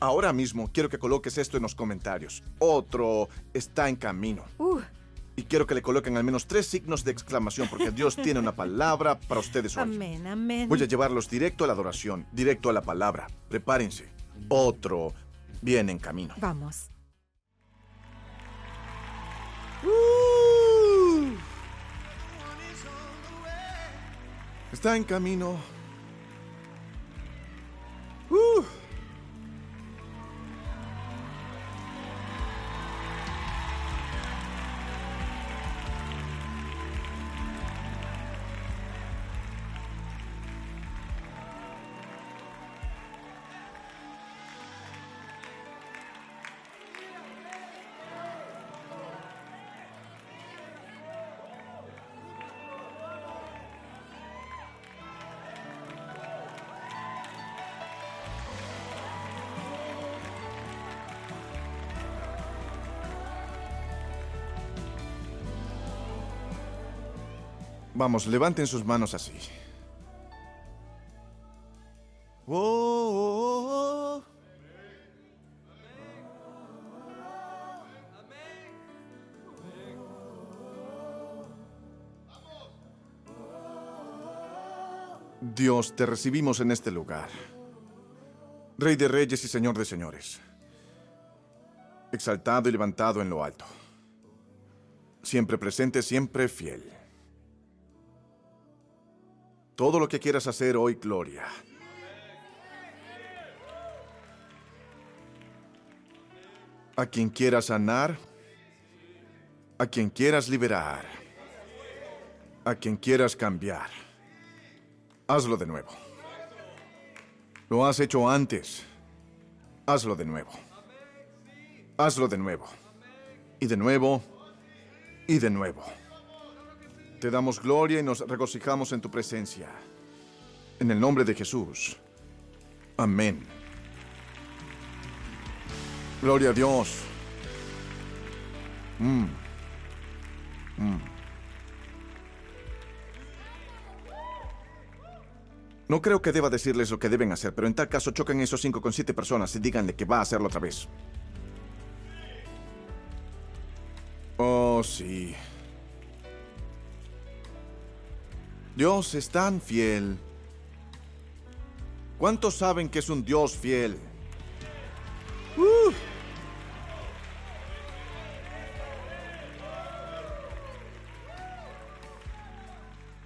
ahora mismo quiero que coloques esto en los comentarios. Otro está en camino. Uh, Y quiero que le coloquen al menos tres signos de exclamación, porque Dios tiene una palabra para ustedes hoy. amén, amén. Voy a llevarlos directo a la adoración, directo a la palabra. Prepárense. Otro viene en camino. Vamos. Está en camino. Vamos, levanten sus manos así. Oh, oh, oh. Dios, te recibimos en este lugar. Rey de reyes y Señor de señores. Exaltado y levantado en lo alto. Siempre presente, siempre fiel. Todo lo que quieras hacer hoy, Gloria. A quien quieras sanar, a quien quieras liberar, a quien quieras cambiar, hazlo de nuevo. Lo has hecho antes, hazlo de nuevo. Hazlo de nuevo. Y de nuevo, y de nuevo. Te damos gloria y nos regocijamos en tu presencia. En el nombre de Jesús. Amén. Gloria a Dios. Mm. Mm. No creo que deba decirles lo que deben hacer, pero en tal caso choquen esos cinco con siete personas y díganle que va a hacerlo otra vez. Oh, sí. Dios es tan fiel. ¿Cuántos saben que es un Dios fiel? Uh.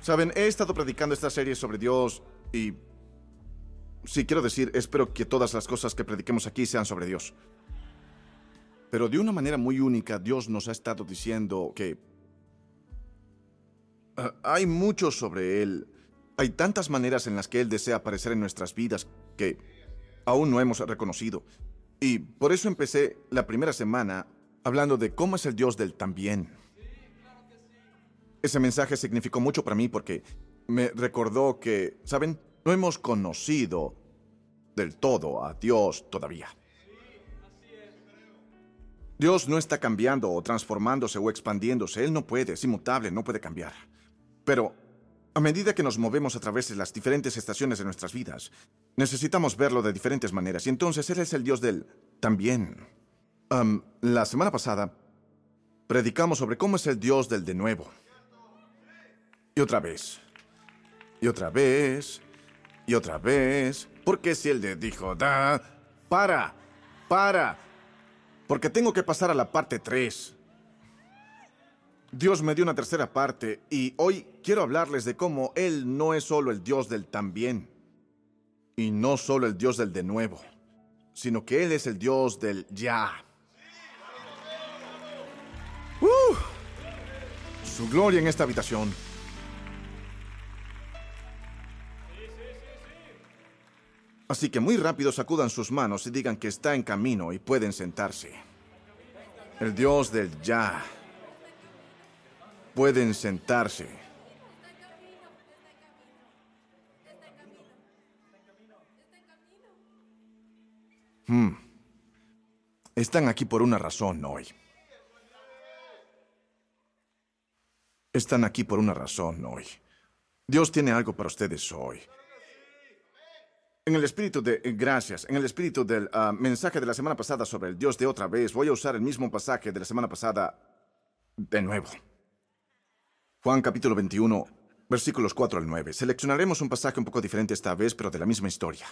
Saben, he estado predicando esta serie sobre Dios y... Sí, quiero decir, espero que todas las cosas que prediquemos aquí sean sobre Dios. Pero de una manera muy única, Dios nos ha estado diciendo que Ah, hay mucho sobre Él. Hay tantas maneras en las que Él desea aparecer en nuestras vidas que aún no hemos reconocido. Y por eso empecé la primera semana hablando de cómo es el Dios del también. Ese mensaje significó mucho para mí porque me recordó que, ¿saben? No hemos conocido del todo a Dios todavía. Dios no está cambiando o transformándose o expandiéndose. Él no puede, es inmutable, no puede cambiar. Pero a medida que nos movemos a través de las diferentes estaciones de nuestras vidas, necesitamos verlo de diferentes maneras. Y entonces Él es el Dios del también. Am, la semana pasada predicamos sobre cómo es el Dios del de nuevo. Y otra vez. Y otra vez. Y otra vez. Porque si Él le dijo, da, para, para. Porque tengo que pasar a la parte 3. Dios me dio una tercera parte y hoy quiero hablarles de cómo Él no es solo el Dios del también y no solo el Dios del de nuevo, sino que Él es el Dios del ya. ¡Uh! Su gloria en esta habitación. Así que muy rápido sacudan sus manos y digan que está en camino y pueden sentarse. El Dios del ya. Pueden sentarse. Hmm. Están aquí por una razón hoy. Están aquí por una razón hoy. Dios tiene algo para ustedes hoy. En el espíritu de, eh, gracias, en el espíritu del ah, mensaje de la semana pasada sobre el Dios de otra vez, voy a usar el mismo pasaje de la semana pasada de nuevo. Juan capítulo 21, versículos 4 al 9. Seleccionaremos un pasaje un poco diferente esta vez, pero de la misma historia.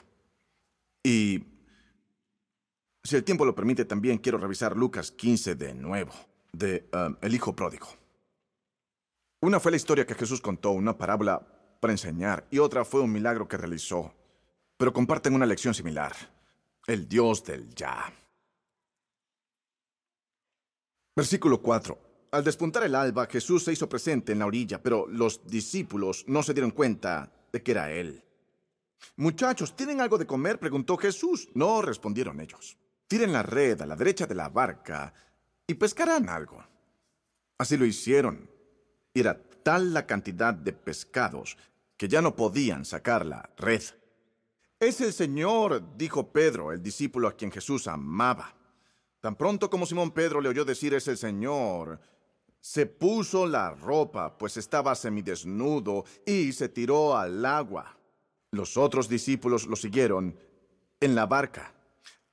Y si el tiempo lo permite, también quiero revisar Lucas 15 de nuevo, de ah, El Hijo Pródigo. Una fue la historia que Jesús contó, una parábola para enseñar, y otra fue un milagro que realizó pero comparten una lección similar. El Dios del ya. Versículo 4. Al despuntar el alba, Jesús se hizo presente en la orilla, pero los discípulos no se dieron cuenta de que era Él. Muchachos, ¿tienen algo de comer? preguntó Jesús. No, respondieron ellos. Tiren la red a la derecha de la barca y pescarán algo. Así lo hicieron. Era tal la cantidad de pescados que ya no podían sacar la red. Es el Señor, dijo Pedro, el discípulo a quien Jesús amaba. Tan pronto como Simón Pedro le oyó decir es el Señor, se puso la ropa, pues estaba semidesnudo, y se tiró al agua. Los otros discípulos lo siguieron en la barca,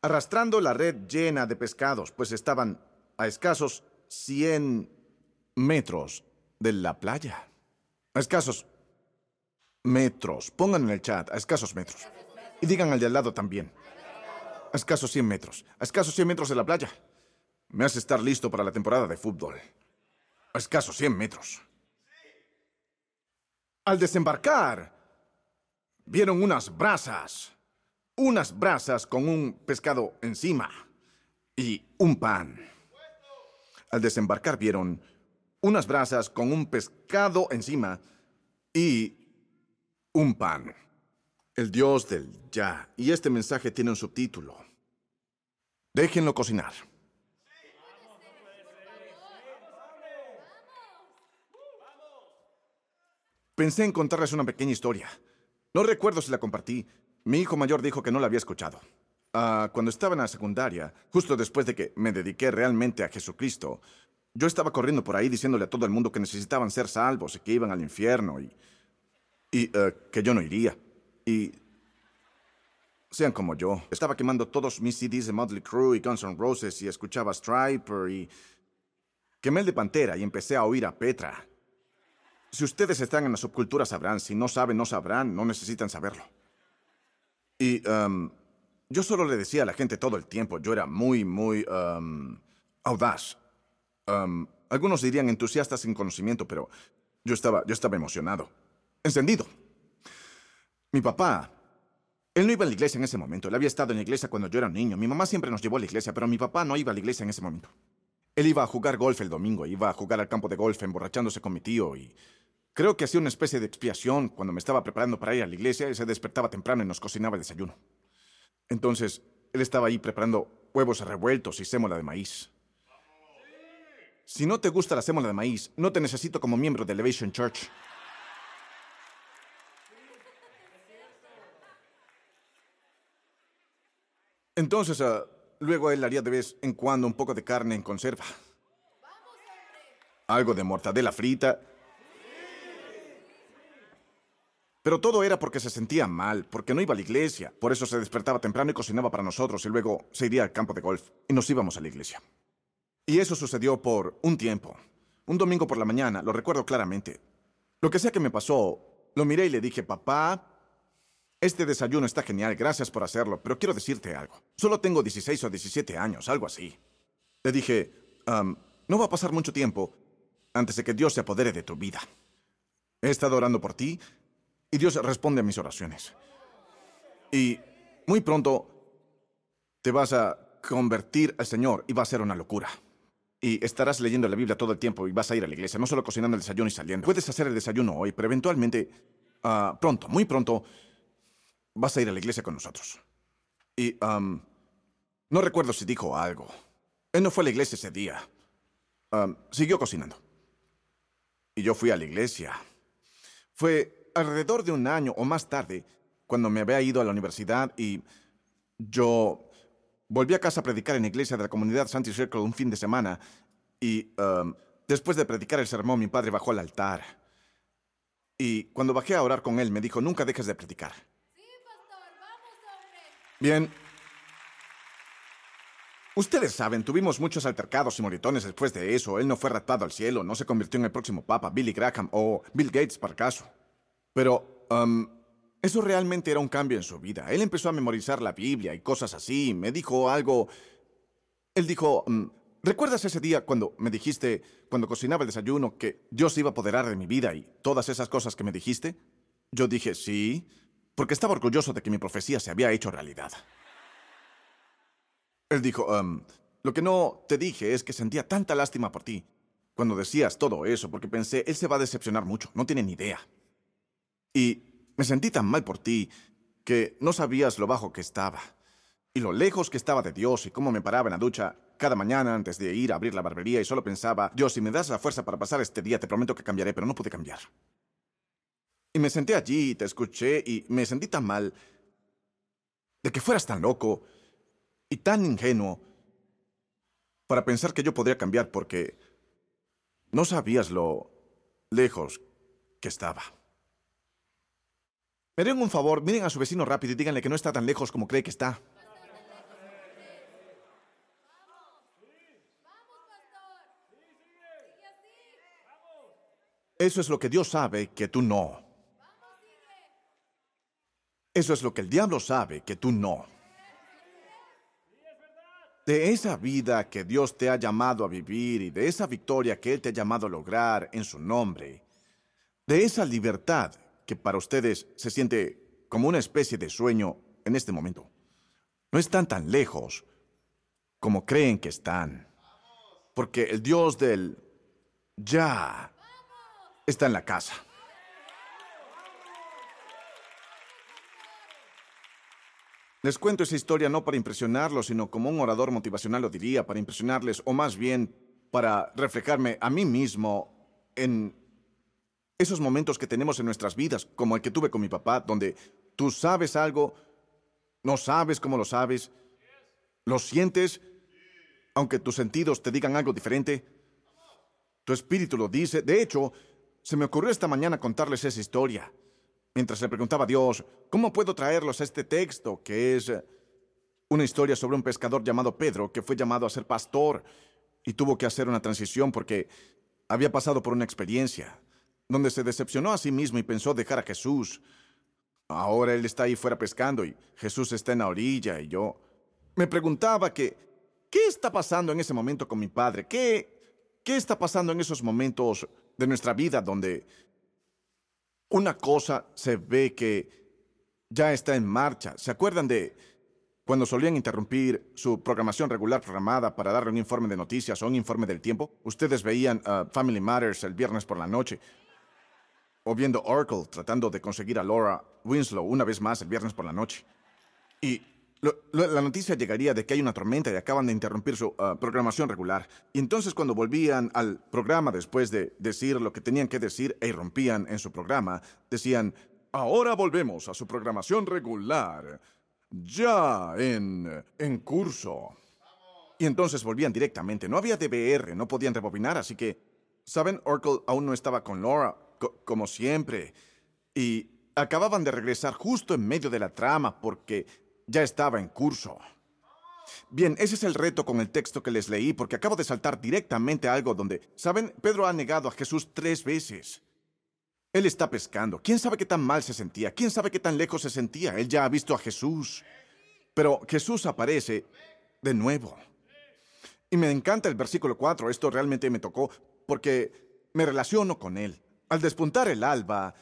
arrastrando la red llena de pescados, pues estaban a escasos cien metros de la playa. A escasos metros. Pongan en el chat, a escasos metros. Y digan al de al lado también. A escasos 100 metros. A escasos 100 metros de la playa. Me hace estar listo para la temporada de fútbol. A escasos 100 metros. Al desembarcar, vieron unas brasas. Unas brasas con un pescado encima. Y un pan. Al desembarcar vieron unas brasas con un pescado encima y un pan. El Dios del ya. Y este mensaje tiene un subtítulo. Déjenlo cocinar. Pensé en contarles una pequeña historia. No recuerdo si la compartí. Mi hijo mayor dijo que no la había escuchado. Ah, cuando estaba en la secundaria, justo después de que me dediqué realmente a Jesucristo, yo estaba corriendo por ahí diciéndole a todo el mundo que necesitaban ser salvos y que iban al infierno y, y eh, que yo no iría. Y sean como yo. Estaba quemando todos mis CDs de Motley Crue y Guns N' Roses y escuchaba Striper y... Quemé el de Pantera y empecé a oír a Petra. Si ustedes están en la subcultura sabrán, si no saben, no sabrán, no necesitan saberlo. Y um, yo solo le decía a la gente todo el tiempo, yo era muy, muy um, audaz. Um, algunos dirían entusiasta sin conocimiento, pero yo estaba, yo estaba emocionado, encendido. Mi papá, él no iba a la iglesia en ese momento. Él había estado en la iglesia cuando yo era niño. Mi mamá siempre nos llevó a la iglesia, pero mi papá no iba a la iglesia en ese momento. Él iba a jugar golf el domingo, iba a jugar al campo de golf emborrachándose con mi tío y creo que hacía una especie de expiación cuando me estaba preparando para ir a la iglesia. Él se despertaba temprano y nos cocinaba el desayuno. Entonces, él estaba ahí preparando huevos revueltos y sémola de maíz. Si no te gusta la sémola de maíz, no te necesito como miembro de Elevation Church. Entonces, uh, luego él haría de vez en cuando un poco de carne en conserva. Algo de mortadela frita. Pero todo era porque se sentía mal, porque no iba a la iglesia. Por eso se despertaba temprano y cocinaba para nosotros y luego se iría al campo de golf y nos íbamos a la iglesia. Y eso sucedió por un tiempo. Un domingo por la mañana, lo recuerdo claramente. Lo que sea que me pasó, lo miré y le dije, papá, este desayuno está genial, gracias por hacerlo, pero quiero decirte algo. Solo tengo 16 o 17 años, algo así. Le dije, no va a pasar mucho tiempo antes de que Dios se apodere de tu vida. He estado orando por ti y Dios responde a mis oraciones. Y muy pronto te vas a convertir al Señor y va a ser una locura. Y estarás leyendo la Biblia todo el tiempo y vas a ir a la iglesia, no solo cocinando el desayuno y saliendo. Puedes hacer el desayuno hoy, pero eventualmente, ah, pronto, muy pronto, vas a ir a la iglesia con nosotros. Y, no recuerdo si dijo algo. Él no fue a la iglesia ese día. siguió cocinando. Y yo fui a la iglesia. Fue alrededor de un año o más tarde cuando me había ido a la universidad y yo volví a casa a predicar en la iglesia de la comunidad Santi Circle un fin de semana y después de predicar el sermón mi padre bajó al altar. Y cuando bajé a orar con él me dijo, nunca dejes de predicar. Bien. Ustedes saben, tuvimos muchos altercados y moritones después de eso. Él no fue raptado al cielo, no se convirtió en el próximo papa, Billy Graham o Bill Gates, para caso. Pero, um, eso realmente era un cambio en su vida. Él empezó a memorizar la Biblia y cosas así. Me dijo algo. Él dijo, um, ¿recuerdas ese día cuando me dijiste, cuando cocinaba el desayuno, que Dios iba a apoderar de mi vida y todas esas cosas que me dijiste? Yo dije, sí, porque estaba orgulloso de que mi profecía se había hecho realidad. Él dijo, um, lo que no te dije es que sentía tanta lástima por ti cuando decías todo eso, porque pensé, él se va a decepcionar mucho, no tiene ni idea. Y me sentí tan mal por ti que no sabías lo bajo que estaba y lo lejos que estaba de Dios y cómo me paraba en la ducha cada mañana antes de ir a abrir la barbería y solo pensaba, Dios, si me das la fuerza para pasar este día, te prometo que cambiaré, pero no pude cambiar. Y me senté allí y te escuché y me sentí tan mal de que fueras tan loco y tan ingenuo para pensar que yo podría cambiar porque no sabías lo lejos que estaba. Me den un favor, miren a su vecino rápido y díganle que no está tan lejos como cree que está. Eso es lo que Dios sabe que tú no. Eso es lo que el diablo sabe que tú no. De esa vida que Dios te ha llamado a vivir y de esa victoria que Él te ha llamado a lograr en su nombre, de esa libertad que para ustedes se siente como una especie de sueño en este momento, no están tan lejos como creen que están. Porque el Dios del ya está en la casa. Les cuento esa historia no para impresionarlos, sino como un orador motivacional lo diría, para impresionarles, o más bien para reflejarme a mí mismo en esos momentos que tenemos en nuestras vidas, como el que tuve con mi papá, donde tú sabes algo, no sabes cómo lo sabes, lo sientes, aunque tus sentidos te digan algo diferente, tu espíritu lo dice. De hecho, se me ocurrió esta mañana contarles esa historia mientras le preguntaba a Dios, ¿cómo puedo traerlos a este texto que es eh, una historia sobre un pescador llamado Pedro que fue llamado a ser pastor y tuvo que hacer una transición porque había pasado por una experiencia donde se decepcionó a sí mismo y pensó dejar a Jesús. Ahora él está ahí fuera pescando y Jesús está en la orilla y yo me preguntaba que, ¿qué está pasando en ese momento con mi padre? ¿Qué, qué está pasando en esos momentos de nuestra vida donde una cosa se ve que ya está en marcha. ¿Se acuerdan de cuando solían interrumpir su programación regular programada para darle un informe de noticias o un informe del tiempo? Ustedes veían uh, Family Matters el viernes por la noche. O viendo Oracle tratando de conseguir a Laura Winslow una vez más el viernes por la noche. Y la noticia llegaría de que hay una tormenta y acaban de interrumpir su uh, programación regular. Y entonces cuando volvían al programa después de decir lo que tenían que decir e irrumpían en su programa, decían, ahora volvemos a su programación regular, ya en, en curso. Y entonces volvían directamente. No había DVR, no podían rebobinar, así que, ¿saben? Oracle aún no estaba con Laura, como siempre. Y acababan de regresar justo en medio de la trama porque ya estaba en curso. Bien, ese es el reto con el texto que les leí, porque acabo de saltar directamente a algo donde, ¿saben? Pedro ha negado a Jesús tres veces. Él está pescando. ¿Quién sabe qué tan mal se sentía? ¿Quién sabe qué tan lejos se sentía? Él ya ha visto a Jesús. Pero Jesús aparece de nuevo. Y me encanta el versículo 4. Esto realmente me tocó porque me relaciono con él. Al despuntar el alba,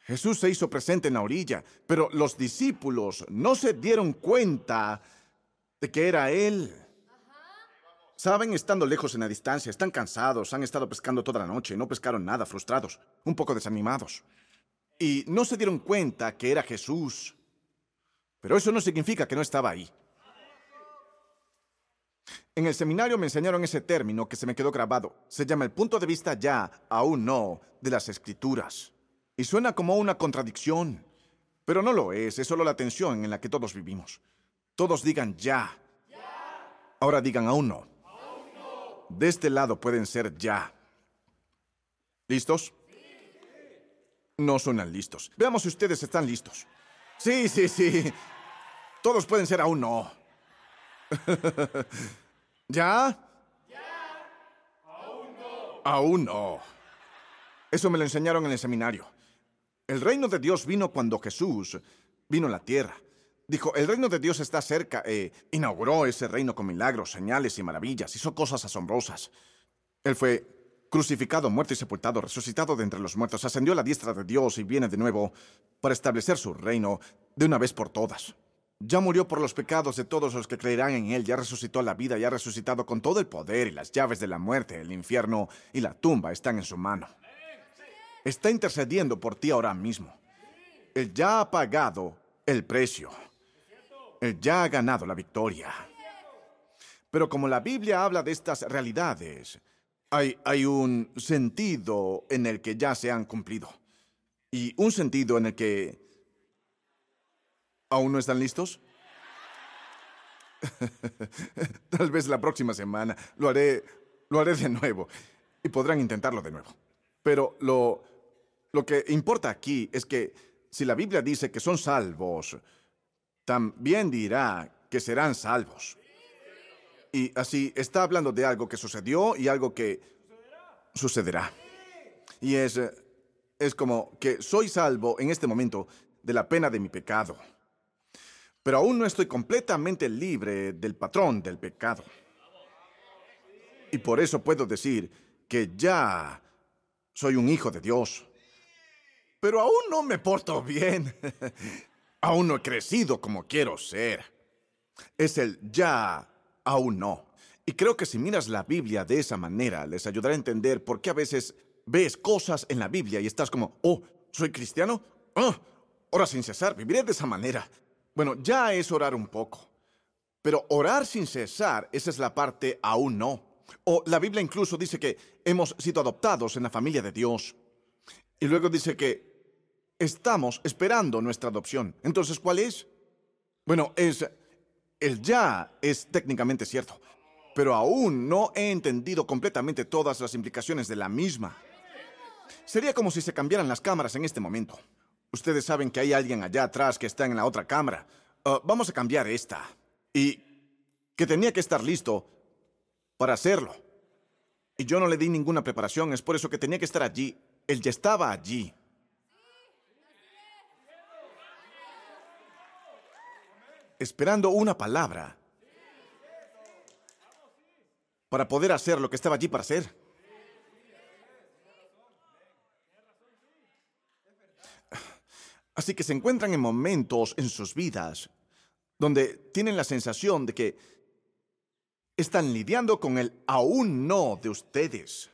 Jesús se hizo presente en la orilla, pero los discípulos no se dieron cuenta de que era Él. Saben, estando lejos en la distancia, están cansados, han estado pescando toda la noche, no pescaron nada, frustrados, un poco desanimados. Y no se dieron cuenta que era Jesús. Pero eso no significa que no estaba ahí. En el seminario me enseñaron ese término que se me quedó grabado. Se llama el punto de vista ya, aún no, de las escrituras. Y suena como una contradicción, pero no lo es, es solo la tensión en la que todos vivimos. Todos digan ya. Ahora digan aún no. De este lado pueden ser ya. ¿Listos? No suenan listos. Veamos si ustedes están listos. Sí, sí, sí. Todos pueden ser aún no. ¿Ya? Aún no. Aún no. Eso me lo enseñaron en el seminario. El reino de Dios vino cuando Jesús vino a la tierra. Dijo, el reino de Dios está cerca. e inauguró ese reino con milagros, señales y maravillas. Hizo cosas asombrosas. Él fue crucificado, muerto y sepultado, resucitado de entre los muertos, ascendió a la diestra de Dios y viene de nuevo para establecer su reino de una vez por todas. Ya murió por los pecados de todos los que creerán en Él, ya resucitó la vida, ya ha resucitado con todo el poder y las llaves de la muerte, el infierno y la tumba están en su mano. Está intercediendo por ti ahora mismo. Él ya ha pagado el precio. Él ya ha ganado la victoria. Pero como la Biblia habla de estas realidades, hay, un sentido en el que ya se han cumplido. Y un sentido en el que... ¿Aún no están listos? Tal vez la próxima semana lo haré, lo haré de nuevo y podrán intentarlo de nuevo. Pero lo, lo que importa aquí es que si la Biblia dice que son salvos, también dirá que serán salvos. Y así está hablando de algo que sucedió y algo que sucederá. Y es, es como que soy salvo en este momento de la pena de mi pecado. Pero aún no estoy completamente libre del patrón del pecado. Y por eso puedo decir que ya soy un hijo de Dios. Pero aún no me porto bien. aún no he crecido como quiero ser. Es el ya aún no. Y creo que si miras la Biblia de esa manera, les ayudará a entender por qué a veces ves cosas en la Biblia y estás como, oh, ¿soy cristiano? Ah, ora sin cesar, viviré de esa manera. Bueno, ya es orar un poco. Pero orar sin cesar, esa es la parte aún no. O la Biblia incluso dice que hemos sido adoptados en la familia de Dios. Y luego dice que estamos esperando nuestra adopción. Entonces, ¿cuál es? Bueno, es el ya es técnicamente cierto, pero aún no he entendido completamente todas las implicaciones de la misma. Sería como si se cambiaran las cámaras en este momento. Ustedes saben que hay alguien allá atrás que está en la otra cámara. Uh, vamos a cambiar esta. Y que tenía que estar listo para hacerlo. Y yo no le di ninguna preparación, es por eso que tenía que estar allí. Él ya estaba allí. esperando una palabra para poder hacer lo que estaba allí para hacer. Así que se encuentran en momentos en sus vidas donde tienen la sensación de que están lidiando con el aún no de ustedes.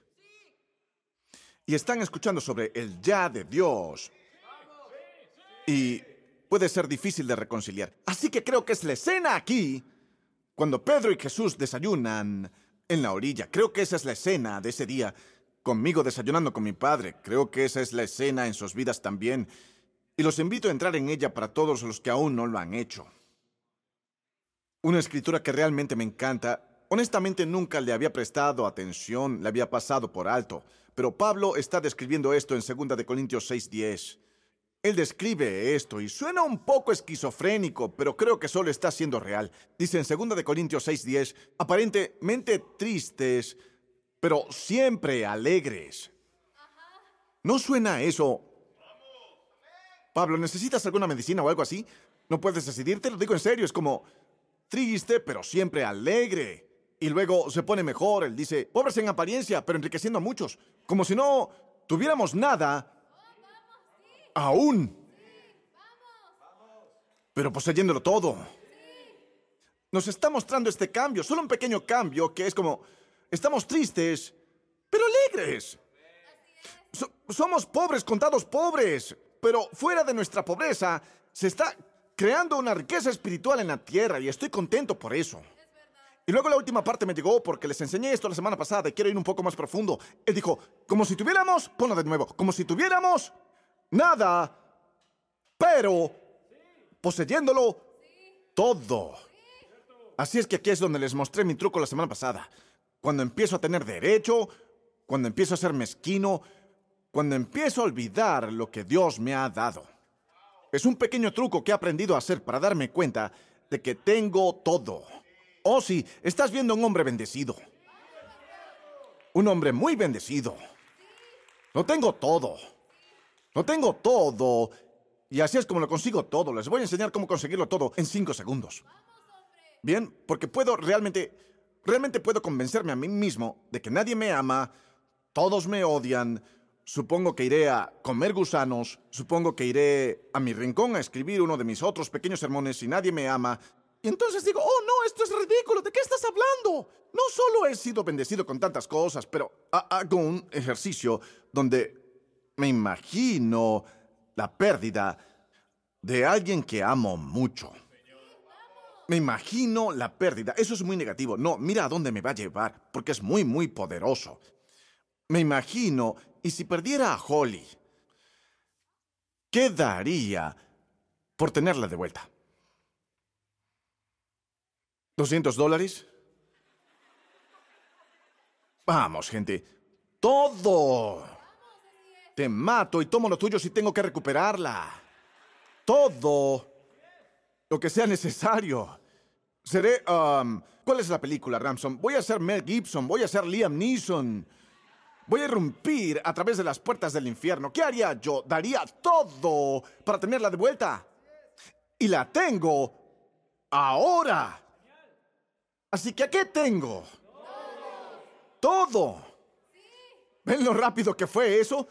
Y están escuchando sobre el ya de Dios. Y puede ser difícil de reconciliar. Así que creo que es la escena aquí, cuando Pedro y Jesús desayunan en la orilla. Creo que esa es la escena de ese día, conmigo desayunando con mi padre. Creo que esa es la escena en sus vidas también. Y los invito a entrar en ella para todos los que aún no lo han hecho. Una escritura que realmente me encanta. Honestamente nunca le había prestado atención, le había pasado por alto. Pero Pablo está describiendo esto en 2 de Corintios 6:10. Él describe esto y suena un poco esquizofrénico, pero creo que solo está siendo real. Dice en 2 de Corintios 6:10, aparentemente tristes, pero siempre alegres. ¿No suena eso? Pablo, ¿necesitas alguna medicina o algo así? No puedes decidirte, lo digo en serio, es como triste, pero siempre alegre. Y luego se pone mejor, él dice, pobres en apariencia, pero enriqueciendo a muchos, como si no tuviéramos nada aún. Pero poseyéndolo todo. Nos está mostrando este cambio, solo un pequeño cambio que es como, estamos tristes, pero alegres. somos pobres, contados pobres, pero fuera de nuestra pobreza se está creando una riqueza espiritual en la tierra y estoy contento por eso. Y luego la última parte me llegó porque les enseñé esto la semana pasada y quiero ir un poco más profundo. Él dijo, como si tuviéramos, ponlo de nuevo, como si tuviéramos nada, pero poseyéndolo todo. Así es que aquí es donde les mostré mi truco la semana pasada. Cuando empiezo a tener derecho, cuando empiezo a ser mezquino, cuando empiezo a olvidar lo que Dios me ha dado. Es un pequeño truco que he aprendido a hacer para darme cuenta de que tengo todo. Oh sí, estás viendo a un hombre bendecido. Un hombre muy bendecido. Lo tengo todo. Lo tengo todo. Y así es como lo consigo todo. Les voy a enseñar cómo conseguirlo todo en cinco segundos. Bien, porque puedo realmente, realmente puedo convencerme a mí mismo de que nadie me ama, todos me odian, supongo que iré a comer gusanos, supongo que iré a mi rincón a escribir uno de mis otros pequeños sermones y nadie me ama. Y entonces digo, oh no, esto es ridículo, ¿de qué estás hablando? No solo he sido bendecido con tantas cosas, pero hago un ejercicio donde me imagino la pérdida de alguien que amo mucho. Me imagino la pérdida. Eso es muy negativo. No, mira a dónde me va a llevar, porque es muy, muy poderoso. Me imagino, y si perdiera a Holly, ¿qué daría por tenerla de vuelta? ¿200 dólares? Vamos, gente. Todo. Te mato y tomo lo tuyo si tengo que recuperarla. Todo. Lo que sea necesario. Seré... Um, ¿Cuál es la película, Ramson? Voy a ser Mel Gibson, voy a ser Liam Neeson. Voy a irrumpir a través de las puertas del infierno. ¿Qué haría yo? Daría todo para tenerla de vuelta. Y la tengo ahora. Así que, ¿a qué tengo? Todo. ¿Ven lo rápido que fue eso?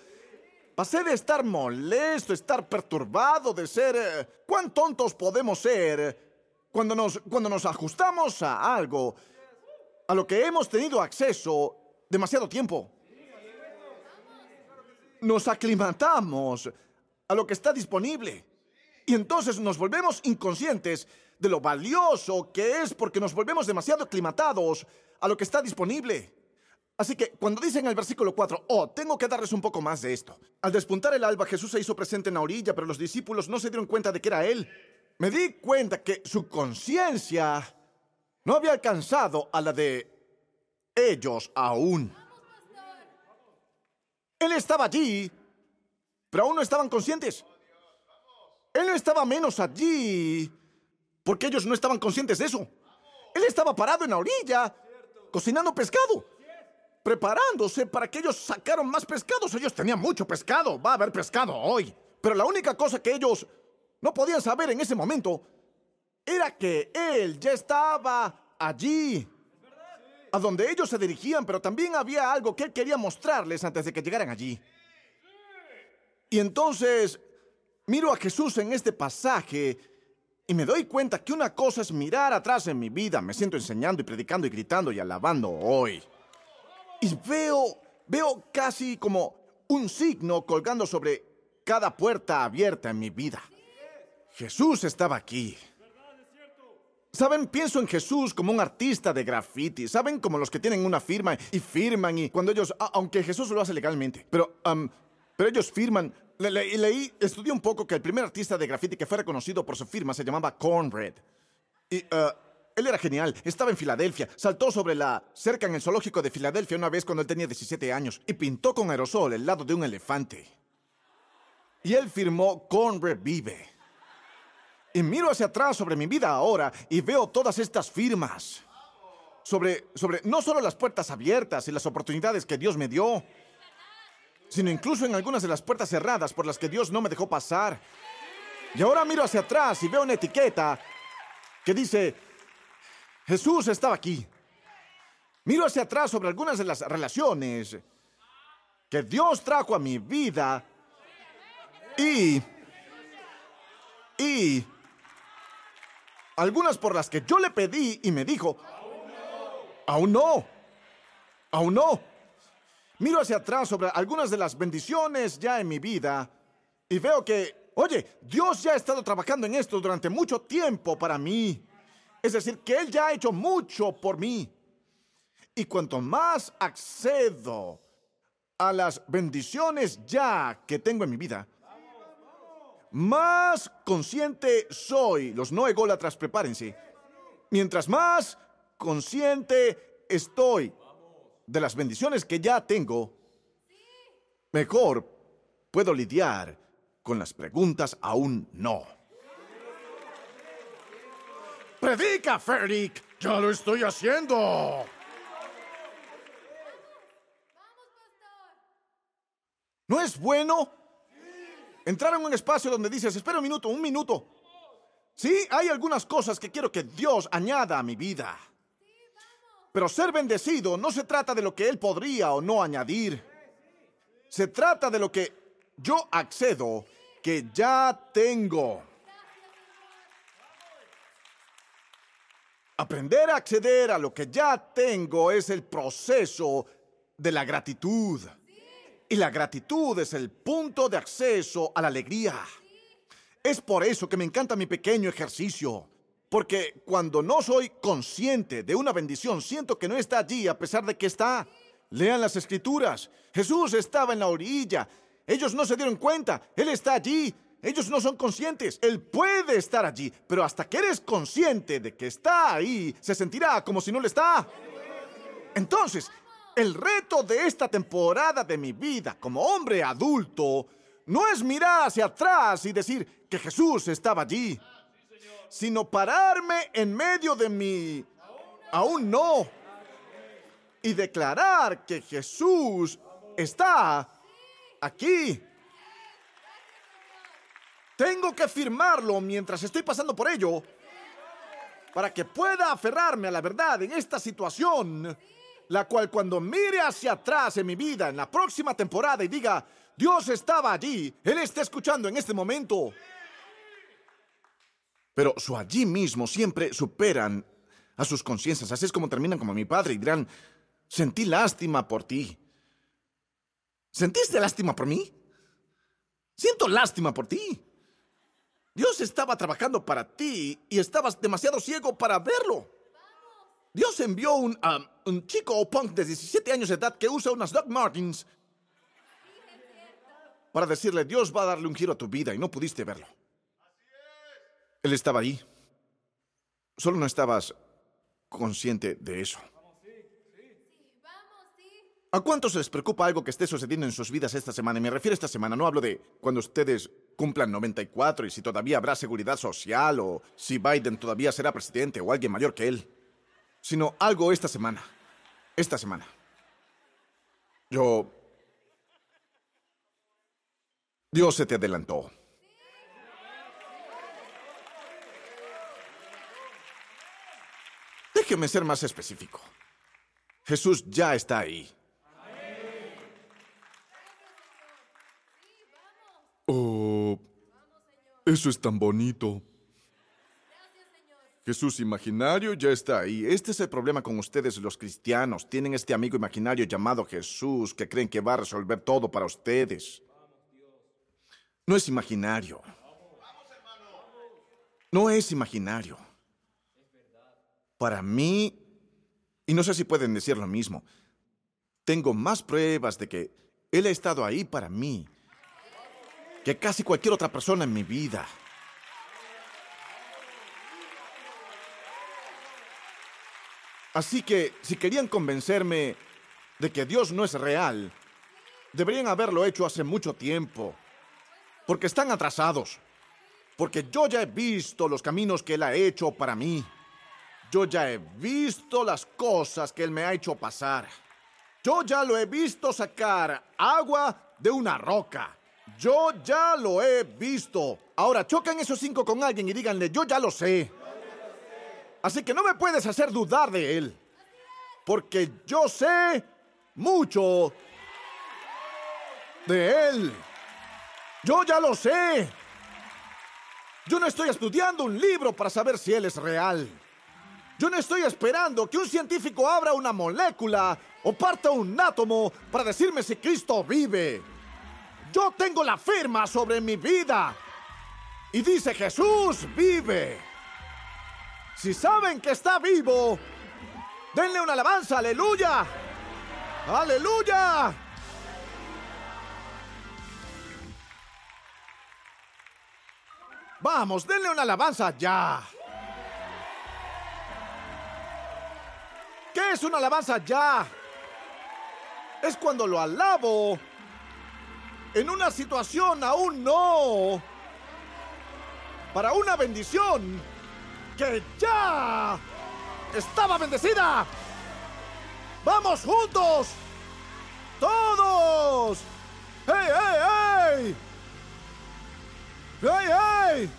Pasé de estar molesto, estar perturbado, de ser... Eh, ¿Cuán tontos podemos ser cuando nos, cuando nos ajustamos a algo a lo que hemos tenido acceso demasiado tiempo. Nos aclimatamos a lo que está disponible. Y entonces nos volvemos inconscientes de lo valioso que es porque nos volvemos demasiado aclimatados a lo que está disponible. Así que cuando dicen en el versículo 4, oh, tengo que darles un poco más de esto. Al despuntar el alba, Jesús se hizo presente en la orilla, pero los discípulos no se dieron cuenta de que era Él me di cuenta que su conciencia no había alcanzado a la de ellos aún. Él estaba allí, pero aún no estaban conscientes. Él no estaba menos allí, porque ellos no estaban conscientes de eso. Él estaba parado en la orilla, cocinando pescado, preparándose para que ellos sacaran más pescados. Ellos tenían mucho pescado, va a haber pescado hoy. Pero la única cosa que ellos no podían saber en ese momento era que él ya estaba allí, a donde ellos se dirigían, pero también había algo que él quería mostrarles antes de que llegaran allí. Y entonces miro a Jesús en este pasaje y me doy cuenta que una cosa es mirar atrás en mi vida, me siento enseñando y predicando y gritando y alabando hoy. Y veo, veo casi como un signo colgando sobre cada puerta abierta en mi vida. Jesús estaba aquí. ¿Saben? Pienso en Jesús como un artista de graffiti. ¿Saben? Como los que tienen una firma y firman y cuando ellos, aunque Jesús lo hace legalmente, pero, pero ellos firman. leí, estudié un poco que el primer artista de graffiti que fue reconocido por su firma se llamaba Cornbread. Y uh, él era genial. Estaba en Filadelfia. Saltó sobre la cerca en el zoológico de Filadelfia una vez cuando él tenía 17 años y pintó con aerosol el lado de un elefante. Y él firmó Cornbread Vive. Y miro hacia atrás sobre mi vida ahora y veo todas estas firmas. Sobre, sobre no solo las puertas abiertas y las oportunidades que Dios me dio, sino incluso en algunas de las puertas cerradas por las que Dios no me dejó pasar. Y ahora miro hacia atrás y veo una etiqueta que dice, Jesús estaba aquí. Miro hacia atrás sobre algunas de las relaciones que Dios trajo a mi vida y... Y algunas por las que yo le pedí y me dijo, aún no, aún no. Miro hacia atrás sobre algunas de las bendiciones ya en mi vida y veo que, oye, Dios ya ha estado trabajando en esto durante mucho tiempo para mí. Es decir, que Él ya ha hecho mucho por mí. Y cuanto más accedo a las bendiciones ya que tengo en mi vida, más consciente soy. Los no ególatras, prepárense. Mientras más consciente estoy de las bendiciones que ya tengo, mejor puedo lidiar con las preguntas aún no. Predica, Ferric. Ya lo estoy haciendo. ¿No es bueno entrar en un espacio donde dices, espera un minuto, un minuto? Sí, hay algunas cosas que quiero que Dios añada a mi vida. Pero ser bendecido no se trata de lo que Él podría o no añadir. Se trata de lo que yo accedo, que ya tengo. Aprender a acceder a lo que ya tengo es el proceso de la gratitud. Y la gratitud es el punto de acceso a la alegría. Es por eso que me encanta mi pequeño ejercicio. Porque cuando no soy consciente de una bendición, siento que no está allí a pesar de que está. Lean las escrituras. Jesús estaba en la orilla. Ellos no se dieron cuenta. Él está allí. Ellos no son conscientes. Él puede estar allí. Pero hasta que eres consciente de que está ahí, se sentirá como si no le está. Entonces, el reto de esta temporada de mi vida como hombre adulto no es mirar hacia atrás y decir que Jesús estaba allí, sino pararme en medio de mi aún no. Y declarar que Jesús está aquí. Tengo que firmarlo mientras estoy pasando por ello para que pueda aferrarme a la verdad en esta situación la cual cuando mire hacia atrás en mi vida en la próxima temporada y diga, Dios estaba allí, Él está escuchando en este momento. Pero su allí mismo siempre superan a sus conciencias. Así es como terminan como mi padre y dirán, sentí lástima por ti. ¿Sentiste lástima por mí? Siento lástima por ti. Dios estaba trabajando para ti y estabas demasiado ciego para verlo. Dios envió un, um, un chico o punk de 17 años de edad que usa unas Doc Martins para decirle, Dios va a darle un giro a tu vida y no pudiste verlo. Él estaba ahí. Solo no estabas consciente de eso. ¿A cuántos les preocupa algo que esté sucediendo en sus vidas esta semana? Y me refiero a esta semana, no hablo de cuando ustedes cumplan 94 y si todavía habrá seguridad social o si Biden todavía será presidente o alguien mayor que él sino algo esta semana. Esta semana. Yo... Dios se te adelantó. Déjeme ser más específico. Jesús ya está ahí. Oh, eso es tan bonito. Jesús imaginario ya está ahí. Este es el problema con ustedes los cristianos. Tienen este amigo imaginario llamado Jesús que creen que va a resolver todo para ustedes. No es imaginario. No es imaginario. Para mí, y no sé si pueden decir lo mismo, tengo más pruebas de que Él ha estado ahí para mí que casi cualquier otra persona en mi vida. Así que, si querían convencerme de que Dios no es real, deberían haberlo hecho hace mucho tiempo. Porque están atrasados. Porque yo ya he visto los caminos que Él ha hecho para mí. Yo ya he visto las cosas que Él me ha hecho pasar. Yo ya lo he visto sacar agua de una roca. Yo ya lo he visto. Ahora chocan esos cinco con alguien y díganle, yo ya lo sé. Así que no me puedes hacer dudar de él. Porque yo sé mucho de él. Yo ya lo sé. Yo no estoy estudiando un libro para saber si él es real. Yo no estoy esperando que un científico abra una molécula o parta un átomo para decirme si Cristo vive. Yo tengo la firma sobre mi vida. Y dice Jesús vive. Si saben que está vivo, denle una alabanza, aleluya. Aleluya. Vamos, denle una alabanza ya. ¿Qué es una alabanza ya? Es cuando lo alabo en una situación aún no. Para una bendición que ya estaba bendecida. ¡Vamos juntos! ¡Todos! ¡Hey, hey, hey! ¡Hey, hey!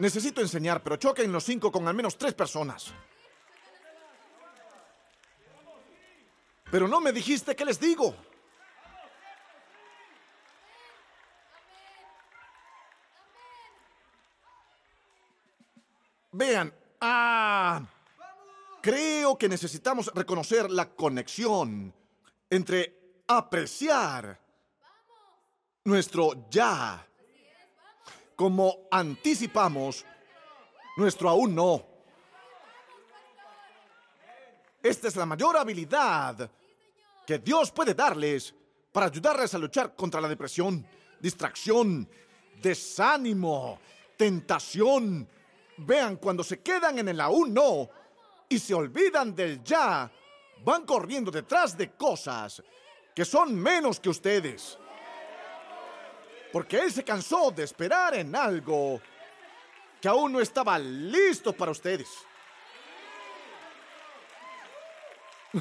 Necesito enseñar, pero choquen los cinco con al menos tres personas. Pero no me dijiste qué les digo. Vean, ah, creo que necesitamos reconocer la conexión entre apreciar nuestro ya como anticipamos nuestro aún no. Esta es la mayor habilidad que Dios puede darles para ayudarles a luchar contra la depresión, distracción, desánimo, tentación. Vean, cuando se quedan en el aún no y se olvidan del ya, van corriendo detrás de cosas que son menos que ustedes porque él se cansó de esperar en algo que aún no estaba listo para ustedes.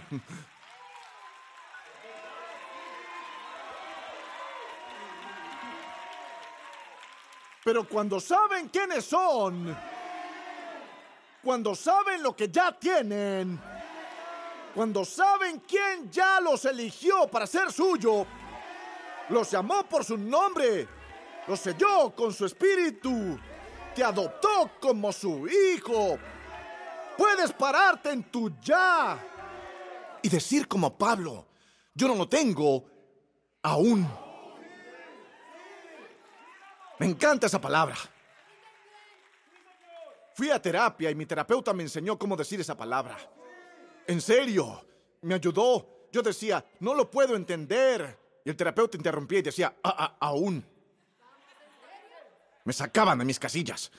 Pero cuando saben quiénes son, cuando saben lo que ya tienen, cuando saben quién ya los eligió para ser suyo, los llamó por su nombre. Los selló con su espíritu. Te adoptó como su hijo. Puedes pararte en tu ya. Y decir como Pablo, yo no lo tengo aún. Me encanta esa palabra. Fui a terapia y mi terapeuta me enseñó cómo decir esa palabra. En serio, me ayudó. Yo decía, no lo puedo entender. Y el terapeuta interrumpía y decía, ah, ah, aún. Me sacaban de mis casillas.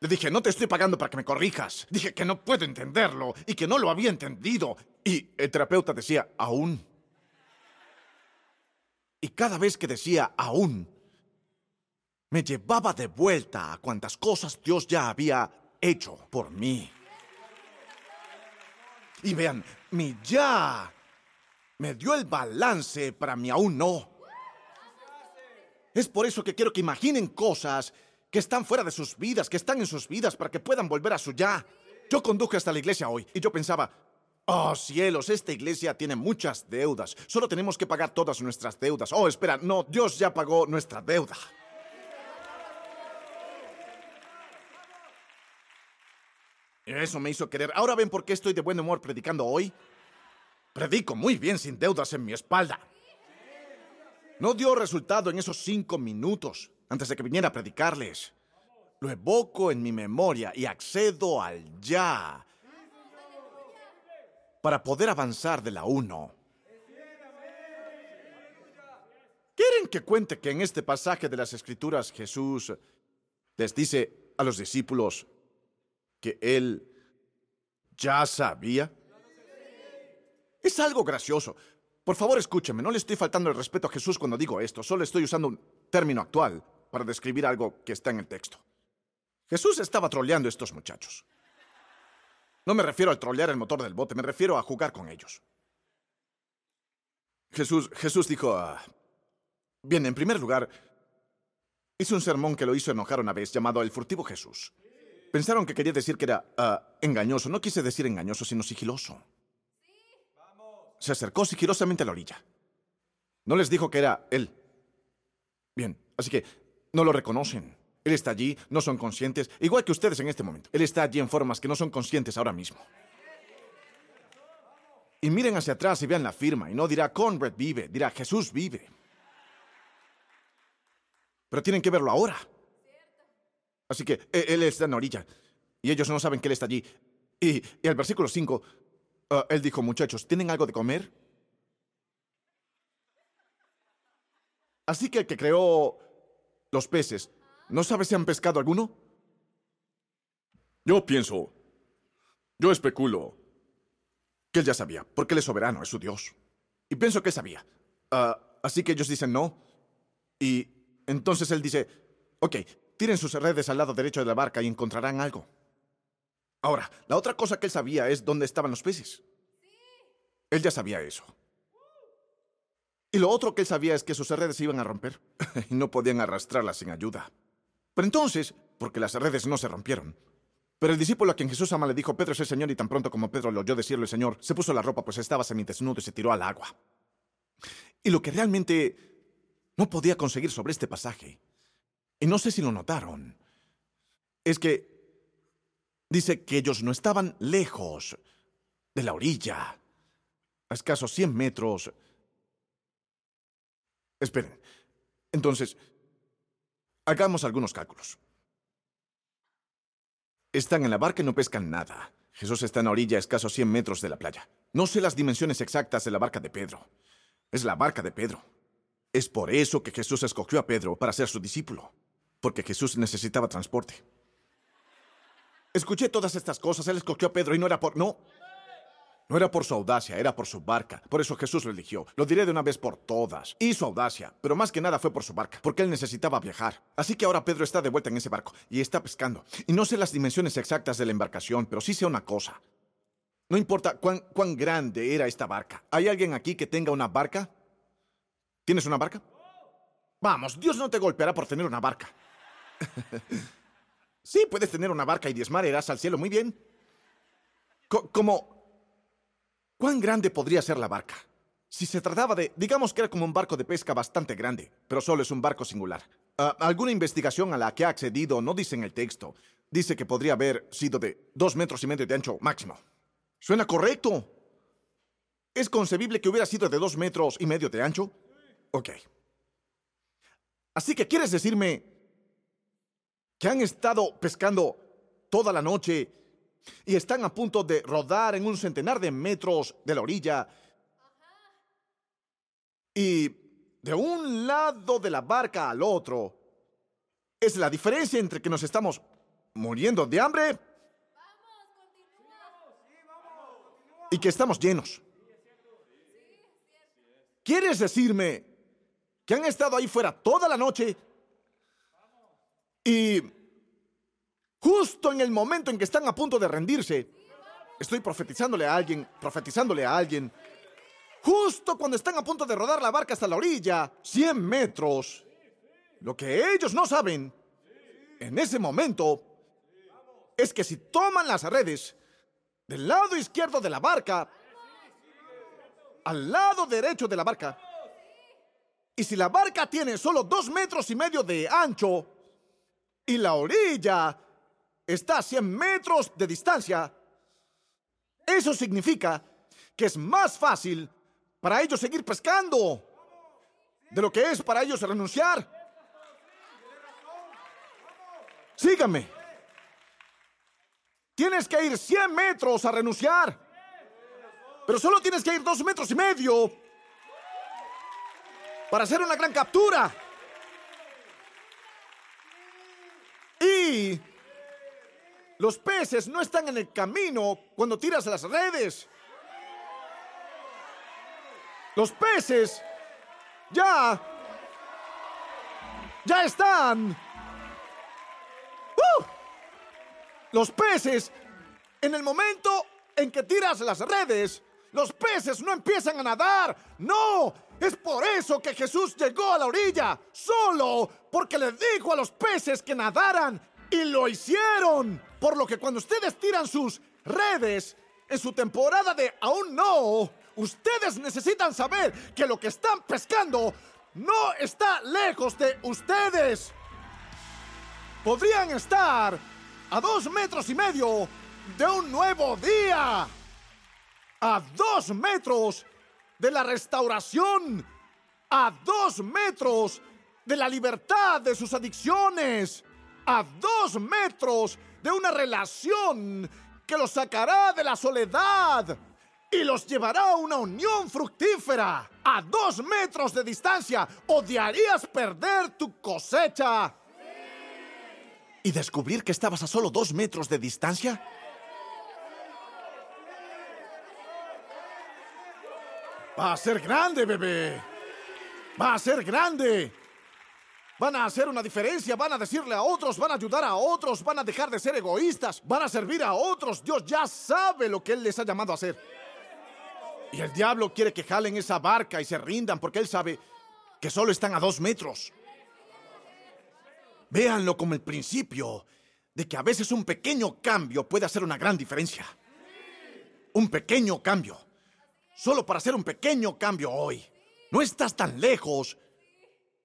Le dije, no te estoy pagando para que me corrijas. Dije que no puedo entenderlo y que no lo había entendido. Y el terapeuta decía, aún. Y cada vez que decía, aún, me llevaba de vuelta a cuantas cosas Dios ya había hecho por mí. Y vean, mi ya me dio el balance para mí aún no. Es por eso que quiero que imaginen cosas que están fuera de sus vidas, que están en sus vidas, para que puedan volver a su ya. Yo conduje hasta la iglesia hoy y yo pensaba, oh cielos, esta iglesia tiene muchas deudas. Solo tenemos que pagar todas nuestras deudas. Oh, espera, no, Dios ya pagó nuestra deuda. Eso me hizo querer. Ahora ven por qué estoy de buen humor predicando hoy. Predico muy bien sin deudas en mi espalda. No dio resultado en esos cinco minutos antes de que viniera a predicarles. Lo evoco en mi memoria y accedo al ya para poder avanzar de la uno. ¿Quieren que cuente que en este pasaje de las Escrituras Jesús les dice a los discípulos que él ya sabía? Es algo gracioso. Por favor, escúcheme, no le estoy faltando el respeto a Jesús cuando digo esto, solo estoy usando un término actual para describir algo que está en el texto. Jesús estaba troleando a estos muchachos. No me refiero a trolear el motor del bote, me refiero a jugar con ellos. Jesús, Jesús dijo, ah, bien, en primer lugar, hice un sermón que lo hizo enojar una vez llamado El furtivo Jesús. Pensaron que quería decir que era ah, engañoso. No quise decir engañoso, sino sigiloso se acercó sigilosamente a la orilla. No les dijo que era él. Bien, así que no lo reconocen. Él está allí, no son conscientes, igual que ustedes en este momento. Él está allí en formas que no son conscientes ahora mismo. Y miren hacia atrás y vean la firma, y no dirá Conrad vive, dirá Jesús vive. Pero tienen que verlo ahora. Así que e, él está en la orilla, y ellos no saben que él está allí. Y, el versículo 5 Ah, él dijo, muchachos, ¿tienen algo de comer? Así que el que creó los peces, ¿no sabe si han pescado alguno? Yo pienso, yo especulo, que él ya sabía, porque él es soberano, es su Dios. Y pienso que sabía. Ah, así que ellos dicen no. Y entonces él dice, ok, tiren sus redes al lado derecho de la barca y encontrarán algo. Ahora, la otra cosa que él sabía es dónde estaban los peces. Él ya sabía eso. Y lo otro que él sabía es que sus redes se iban a romper y no podían arrastrarlas sin ayuda. Pero entonces, porque las redes no se rompieron, pero el discípulo a quien Jesús ama le dijo, Pedro es el Señor, y tan pronto como Pedro le oyó decirlo el Señor, se puso la ropa, pues estaba semidesnudo y se tiró al agua. Y lo que realmente no podía conseguir sobre este pasaje, y no sé si lo notaron, es que dice que ellos no estaban lejos de la orilla, a escasos 100 metros. Esperen, entonces, hagamos algunos cálculos. Están en la barca y no pescan nada. Jesús está en la orilla a escasos 100 metros de la playa. No sé las dimensiones exactas de la barca de Pedro. Es la barca de Pedro. Es por eso que Jesús escogió a Pedro para ser su discípulo. Porque Jesús necesitaba transporte. Escuché todas estas cosas. Él escogió a Pedro y no era por... No. No era por su audacia, era por su barca. Por eso Jesús lo eligió. Lo diré de una vez por todas. Y su audacia, pero más que nada fue por su barca, porque él necesitaba viajar. Así que ahora Pedro está de vuelta en ese barco y está pescando. Y no sé las dimensiones exactas de la embarcación, pero sí sé una cosa. No importa cuán, cuán grande era esta barca. ¿Hay alguien aquí que tenga una barca? ¿Tienes una barca? Vamos, Dios no te golpeará por tener una barca. sí, puedes tener una barca y diezmar irás al cielo muy bien. como ¿Cuán grande podría ser la barca? Si se trataba de, digamos que era como un barco de pesca bastante grande, pero solo es un barco singular. Ah, alguna investigación a la que ha accedido no dice en el texto. Dice que podría haber sido de dos metros y medio de ancho máximo. ¿Suena correcto? ¿Es concebible que hubiera sido de dos metros y medio de ancho? Ok. Así que quieres decirme que han estado pescando toda la noche y están a punto de rodar en un centenar de metros de la orilla. Y de un lado de la barca al otro es la diferencia entre que nos estamos muriendo de hambre y que estamos llenos. ¿Quieres decirme que han estado ahí fuera toda la noche y Justo en el momento en que están a punto de rendirse, estoy profetizándole a alguien, profetizándole a alguien. Justo cuando están a punto de rodar la barca hasta la orilla, 100 metros. Lo que ellos no saben, en ese momento, es que si toman las redes del lado izquierdo de la barca, al lado derecho de la barca, y si la barca tiene solo dos metros y medio de ancho, y la orilla está a 100 metros de distancia, eso significa que es más fácil para ellos seguir pescando de lo que es para ellos renunciar. Síganme. Tienes que ir 100 metros a renunciar. Pero solo tienes que ir dos metros y medio para hacer una gran captura. Los peces no están en el camino cuando tiras las redes. Los peces ya... Ya están. ¡Uh! Los peces, en el momento en que tiras las redes, los peces no empiezan a nadar. No, es por eso que Jesús llegó a la orilla, solo porque le dijo a los peces que nadaran y lo hicieron. Por lo que cuando ustedes tiran sus redes en su temporada de aún no, ustedes necesitan saber que lo que están pescando no está lejos de ustedes. Podrían estar a dos metros y medio de un nuevo día. A dos metros de la restauración. A dos metros de la libertad de sus adicciones a dos metros de una relación que los sacará de la soledad y los llevará a una unión fructífera. A dos metros de distancia, odiarías perder tu cosecha. ¿Y descubrir que estabas a solo dos metros de distancia? Va a ser grande, bebé. Va a ser grande. Van a hacer una diferencia, van a decirle a otros, van a ayudar a otros, van a dejar de ser egoístas, van a servir a otros. Dios ya sabe lo que Él les ha llamado a hacer. Y el diablo quiere que jalen esa barca y se rindan porque Él sabe que solo están a dos metros. Véanlo como el principio de que a veces un pequeño cambio puede hacer una gran diferencia. Un pequeño cambio. Solo para hacer un pequeño cambio hoy. No estás tan lejos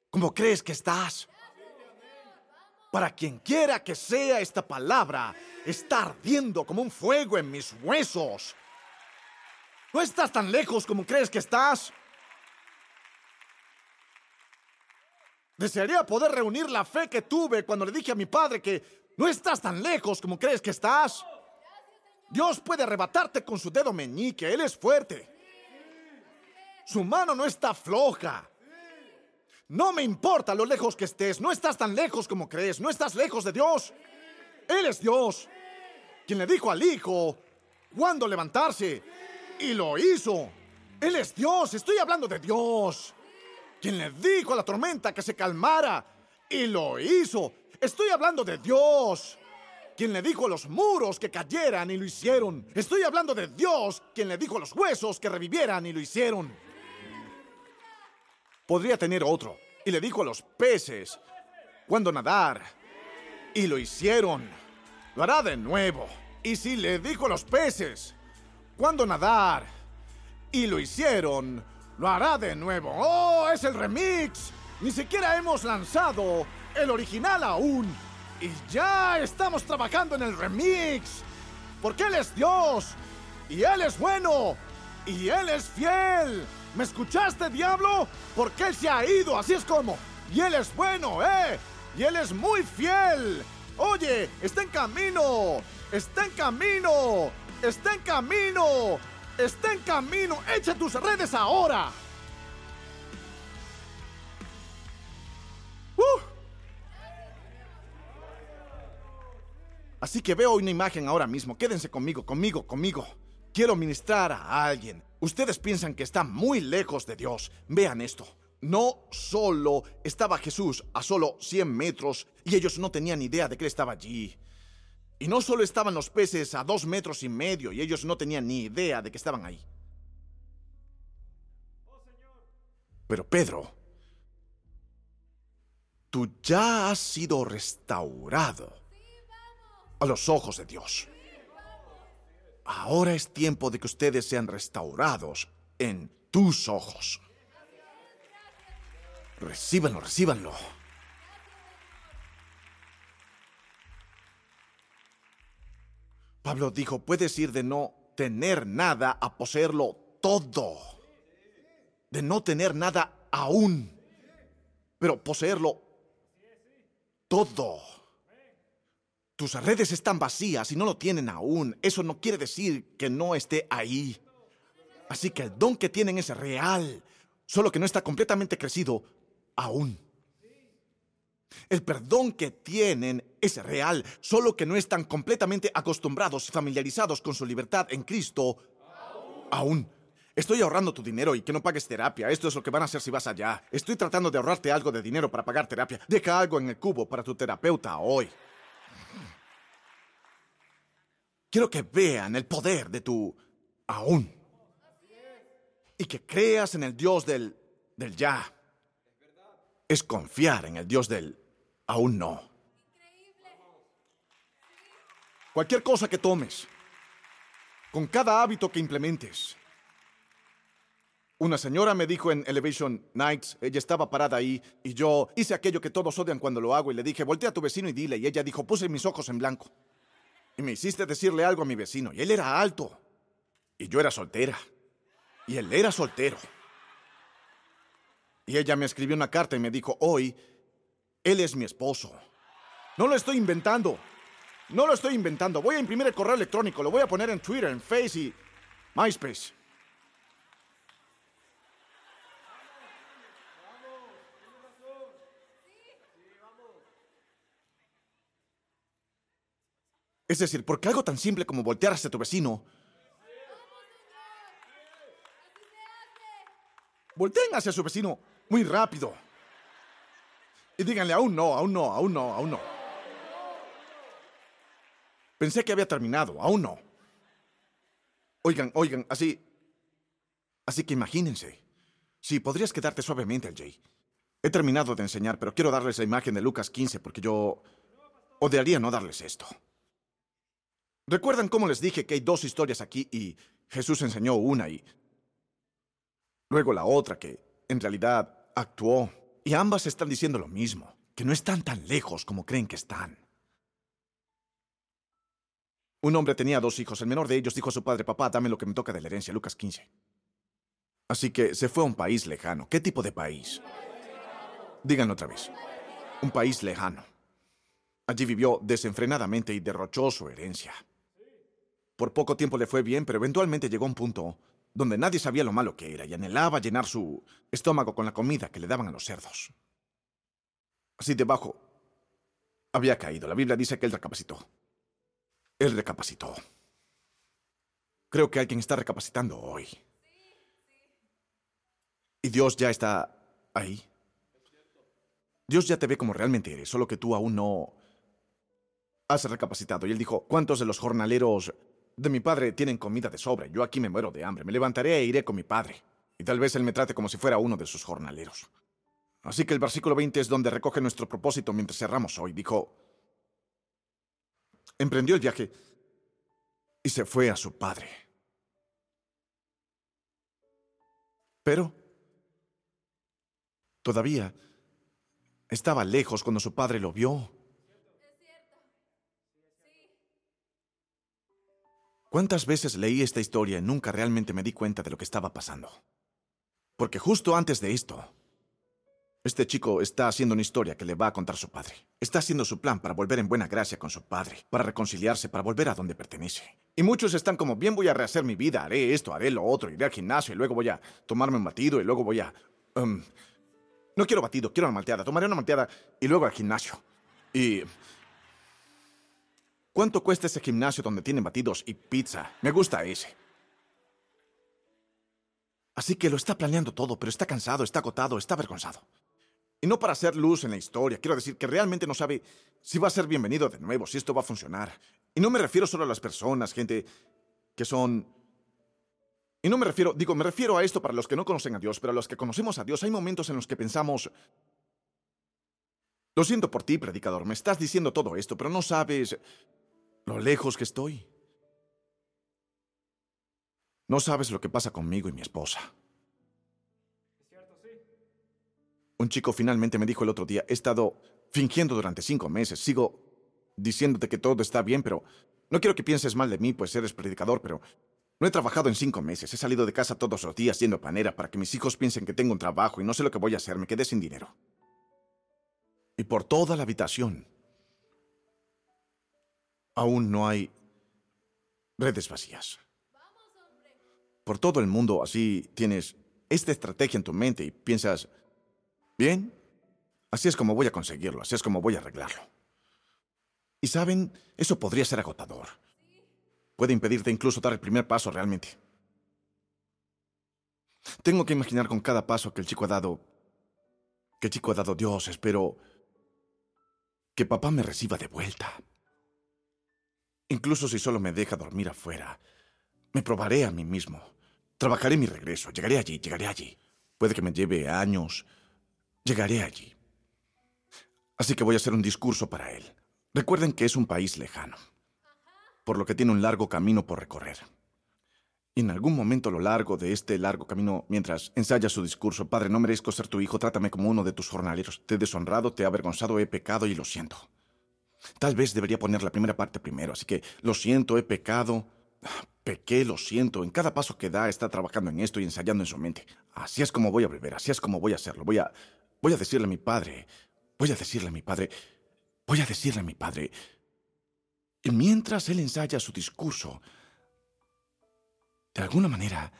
como crees que estás. Para quien quiera que sea esta palabra, está ardiendo como un fuego en mis huesos. No estás tan lejos como crees que estás. Desearía poder reunir la fe que tuve cuando le dije a mi padre que no estás tan lejos como crees que estás. Dios puede arrebatarte con su dedo meñique, Él es fuerte. Su mano no está floja. No me importa lo lejos que estés, no estás tan lejos como crees, no estás lejos de Dios. Él es Dios, quien le dijo al Hijo cuándo levantarse, y lo hizo. Él es Dios, estoy hablando de Dios quien le dijo a la tormenta que se calmara y lo hizo. Estoy hablando de Dios, quien le dijo a los muros que cayeran y lo hicieron. Estoy hablando de Dios, quien le dijo a los huesos que revivieran y lo hicieron. Podría tener otro, y le dijo a los peces cuando nadar, y lo hicieron. Lo hará de nuevo. Y si le dijo a los peces cuando nadar, y lo hicieron, lo hará de nuevo. ¡Oh, es el remix! Ni siquiera hemos lanzado el original aún. Y ya estamos trabajando en el remix. Porque Él es Dios. Y Él es bueno. Y Él es fiel. ¿Me escuchaste, diablo? Porque Él se ha ido, así es como. Y Él es bueno, ¿eh? Y Él es muy fiel. Oye, está en camino. Está en camino. Está en camino. Está en camino. Echa tus redes ahora. Uh. Así que veo una imagen ahora mismo. Quédense conmigo, conmigo, conmigo. Quiero ministrar a alguien. Ustedes piensan que está muy lejos de Dios. Vean esto. No solo estaba Jesús a solo 100 metros y ellos no tenían idea de que él estaba allí. Y no solo estaban los peces a dos metros y medio y ellos no tenían ni idea de que estaban ahí. Pero Pedro, tú ya has sido restaurado a los ojos de Dios. Ahora es tiempo de que ustedes sean restaurados en tus ojos. Recíbanlo, recíbanlo. Pablo dijo, puedes ir de no tener nada a poseerlo todo. De no tener nada aún, pero poseerlo todo. Tus redes están vacías y no lo tienen aún. Eso no quiere decir que no esté ahí. Así que el don que tienen es real, solo que no está completamente crecido aún. El perdón que tienen es real, solo que no están completamente acostumbrados y familiarizados con su libertad en Cristo aún. Estoy ahorrando tu dinero y que no pagues terapia. Esto es lo que van a hacer si vas allá. Estoy tratando de ahorrarte algo de dinero para pagar terapia. Deja algo en el cubo para tu terapeuta hoy. Quiero que vean el poder de tu aún. Y que creas en el Dios del, del ya. Es confiar en el Dios del aún no. Cualquier cosa que tomes, con cada hábito que implementes. Una señora me dijo en Elevation Nights, ella estaba parada ahí y yo hice aquello que todos odian cuando lo hago y le dije, voltea a tu vecino y dile. Y ella dijo, puse mis ojos en blanco. Y me hiciste decirle algo a mi vecino y él era alto y yo era soltera y él era soltero. Y ella me escribió una carta y me dijo, hoy él es mi esposo. No lo estoy inventando. No lo estoy inventando. Voy a imprimir el correo electrónico, lo voy a poner en Twitter, en Face y MySpace. Es decir, porque algo tan simple como voltear hacia tu vecino. Volteen hacia su vecino muy rápido. Y díganle, aún no, aún no, aún no, aún no. Pensé que había terminado, aún no. Oigan, oigan, así... Así que imagínense. Sí, podrías quedarte suavemente, Jay. He terminado de enseñar, pero quiero darles la imagen de Lucas 15 porque yo odiaría no darles esto. ¿Recuerdan cómo les dije que hay dos historias aquí y Jesús enseñó una y luego la otra que en realidad actuó? Y ambas están diciendo lo mismo, que no están tan lejos como creen que están. Un hombre tenía dos hijos. El menor de ellos dijo a su padre, papá, dame lo que me toca de la herencia, Lucas 15. Así que se fue a un país lejano. ¿Qué tipo de país? Díganlo otra vez. Un país lejano. Allí vivió desenfrenadamente y derrochó su herencia. Por poco tiempo le fue bien, pero eventualmente llegó a un punto donde nadie sabía lo malo que era y anhelaba llenar su estómago con la comida que le daban a los cerdos. Así debajo había caído. La Biblia dice que él recapacitó. Él recapacitó. Creo que alguien está recapacitando hoy. Y Dios ya está ahí. Dios ya te ve como realmente eres, solo que tú aún no has recapacitado. Y él dijo, ¿cuántos de los jornaleros de mi padre tienen comida de sobra? Yo aquí me muero de hambre. Me levantaré e iré con mi padre. Y tal vez él me trate como si fuera uno de sus jornaleros. Así que el versículo 20 es donde recoge nuestro propósito mientras cerramos hoy. Dijo, emprendió el viaje y se fue a su padre. Pero todavía estaba lejos cuando su padre lo vio. ¿Cuántas veces leí esta historia y nunca realmente me di cuenta de lo que estaba pasando? Porque justo antes de esto, este chico está haciendo una historia que le va a contar su padre. Está haciendo su plan para volver en buena gracia con su padre, para reconciliarse, para volver a donde pertenece. Y muchos están como, bien voy a rehacer mi vida, haré esto, haré lo otro, iré al gimnasio y luego voy a tomarme un batido y luego voy a... Um, no quiero batido, quiero una malteada. Tomaré una malteada y luego al gimnasio. Y... ¿Cuánto cuesta ese gimnasio donde tienen batidos y pizza? Me gusta ese. Así que lo está planeando todo, pero está cansado, está agotado, está avergonzado. Y no para hacer luz en la historia, quiero decir que realmente no sabe si va a ser bienvenido de nuevo, si esto va a funcionar. Y no me refiero solo a las personas, gente que son... Y no me refiero, digo, me refiero a esto para los que no conocen a Dios, pero a los que conocemos a Dios hay momentos en los que pensamos... Lo siento por ti, predicador, me estás diciendo todo esto, pero no sabes lo lejos que estoy. No sabes lo que pasa conmigo y mi esposa. Un chico finalmente me dijo el otro día, he estado fingiendo durante cinco meses, sigo diciéndote que todo está bien, pero no quiero que pienses mal de mí, pues eres predicador, pero no he trabajado en cinco meses, he salido de casa todos los días yendo panera para que mis hijos piensen que tengo un trabajo y no sé lo que voy a hacer, me quedé sin dinero. Y por toda la habitación, aún no hay redes vacías. Por todo el mundo así tienes esta estrategia en tu mente y piensas, Bien, así es como voy a conseguirlo, así es como voy a arreglarlo. Y saben, eso podría ser agotador. Puede impedirte incluso dar el primer paso realmente. Tengo que imaginar con cada paso que el chico ha dado, que el chico ha dado Dios, espero que papá me reciba de vuelta. Incluso si solo me deja dormir afuera, me probaré a mí mismo. Trabajaré mi regreso, llegaré allí, llegaré allí. Puede que me lleve años, Llegaré allí. Así que voy a hacer un discurso para él. Recuerden que es un país lejano, por lo que tiene un largo camino por recorrer. Y en algún momento a lo largo de este largo camino, mientras ensaya su discurso, Padre, no merezco ser tu hijo, trátame como uno de tus jornaleros. Te he deshonrado, te he avergonzado, he pecado y lo siento. Tal vez debería poner la primera parte primero, así que lo siento, he pecado, pequé, lo siento. En cada paso que da está trabajando en esto y ensayando en su mente. Así es como voy a volver, así es como voy a hacerlo. Voy a Voy a decirle a mi padre, voy a decirle a mi padre, voy a decirle a mi padre. Y mientras él ensaya su discurso, de alguna manera,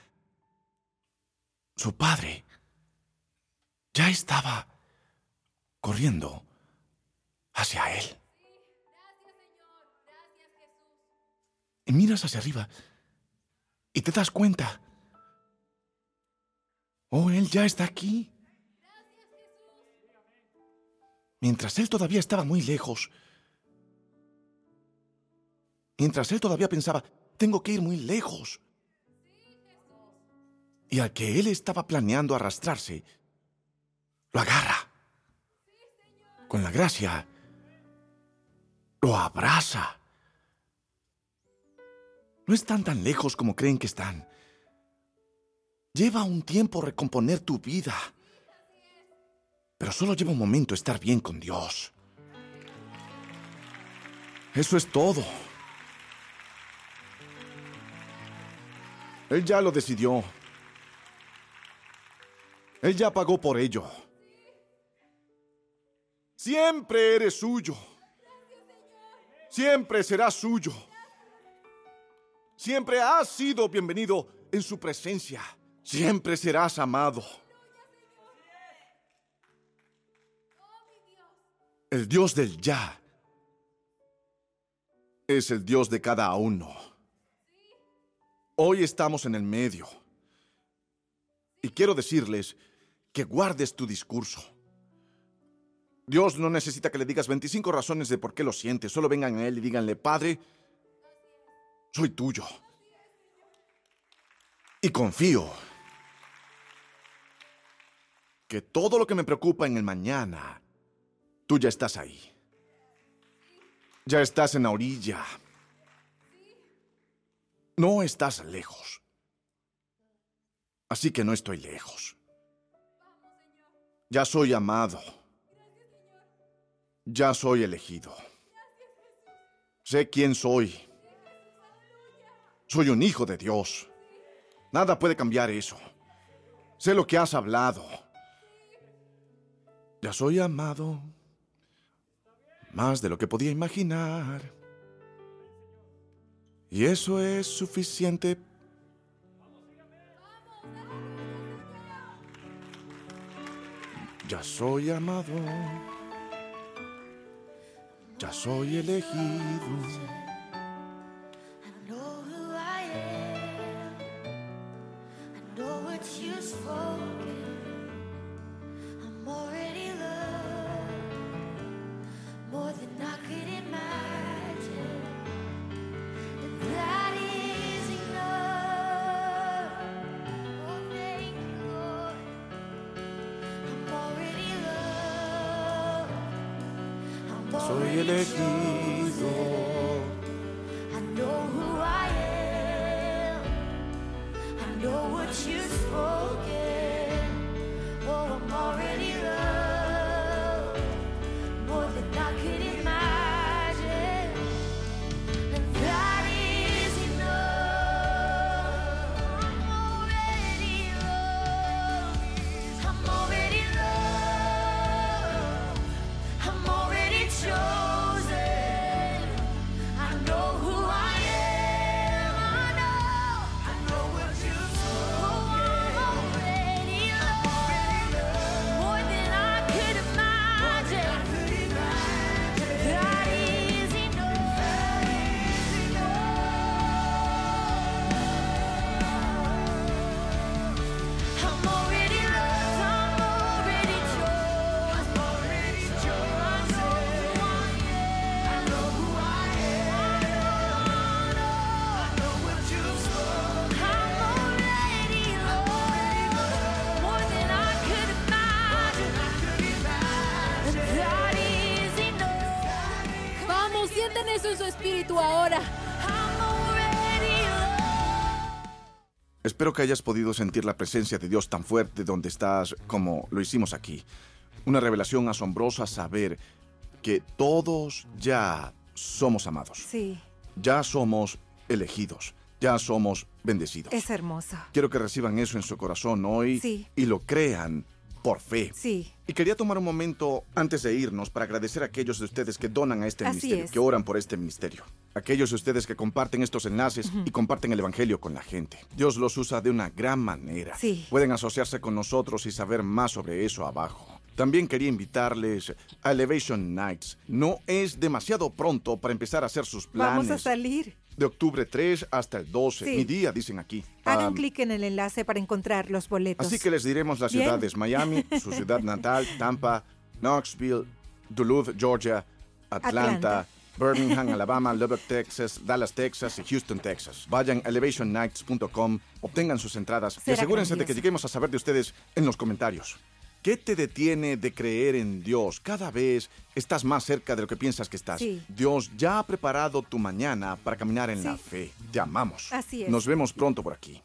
su padre ya estaba corriendo hacia él. Y miras hacia arriba y te das cuenta. Oh, él ya está aquí. Mientras él todavía estaba muy lejos. Mientras él todavía pensaba, tengo que ir muy lejos. Y al que él estaba planeando arrastrarse, lo agarra. Con la gracia, lo abraza. No están tan lejos como creen que están. Lleva un tiempo recomponer tu vida. Pero solo lleva un momento estar bien con Dios. Eso es todo. Él ya lo decidió. Él ya pagó por ello. Siempre eres suyo. Siempre serás suyo. Siempre has sido bienvenido en su presencia. Siempre serás amado. El Dios del ya es el Dios de cada uno. Hoy estamos en el medio. Y quiero decirles que guardes tu discurso. Dios no necesita que le digas 25 razones de por qué lo sientes. Solo vengan a Él y díganle, Padre, soy tuyo. Y confío que todo lo que me preocupa en el mañana, tú ya estás ahí. Ya estás en la orilla. No estás lejos. Así que no estoy lejos. Ya soy amado. Ya soy elegido. Sé quién soy. Soy un hijo de Dios. Nada puede cambiar eso. Sé lo que has hablado. Ya soy amado. Más de lo que podía imaginar. Y eso es suficiente. Ya soy amado. Ya soy elegido. Espero que hayas podido sentir la presencia de Dios tan fuerte donde estás como lo hicimos aquí. Una revelación asombrosa saber que todos ya somos amados. Sí, Ya somos elegidos. Ya somos bendecidos. es hermoso. Quiero que reciban eso en su corazón hoy Sí. y lo crean por fe. Sí, Y quería tomar un momento antes de irnos para agradecer a aquellos de ustedes que donan a este Así ministerio, es. que oran por este ministerio. Aquellos de ustedes que comparten estos enlaces y comparten el Evangelio con la gente. Dios los usa de una gran manera. Sí. Pueden asociarse con nosotros y saber más sobre eso abajo. También quería invitarles a Elevation Nights. No es demasiado pronto para empezar a hacer sus planes. vamos a salir. De octubre 3 hasta el 12. Sí. Mi día, dicen aquí. Hagan clic en el enlace para encontrar los boletos. Así que les diremos las Bien. ciudades Miami, su ciudad natal, Tampa, Knoxville, Duluth, Georgia, Atlanta, Atlanta. Birmingham, Alabama, Lubbock, Texas, Dallas, Texas y Houston, Texas. Vayan a elevationnights.com, obtengan sus entradas y asegúrense de que lleguemos a saber de ustedes en los comentarios. ¿Qué te detiene de creer en Dios? Cada vez estás más cerca de lo que piensas que estás. Sí. Dios ya ha preparado tu mañana para caminar en la fe. Te amamos. Así es. Nos vemos pronto por aquí.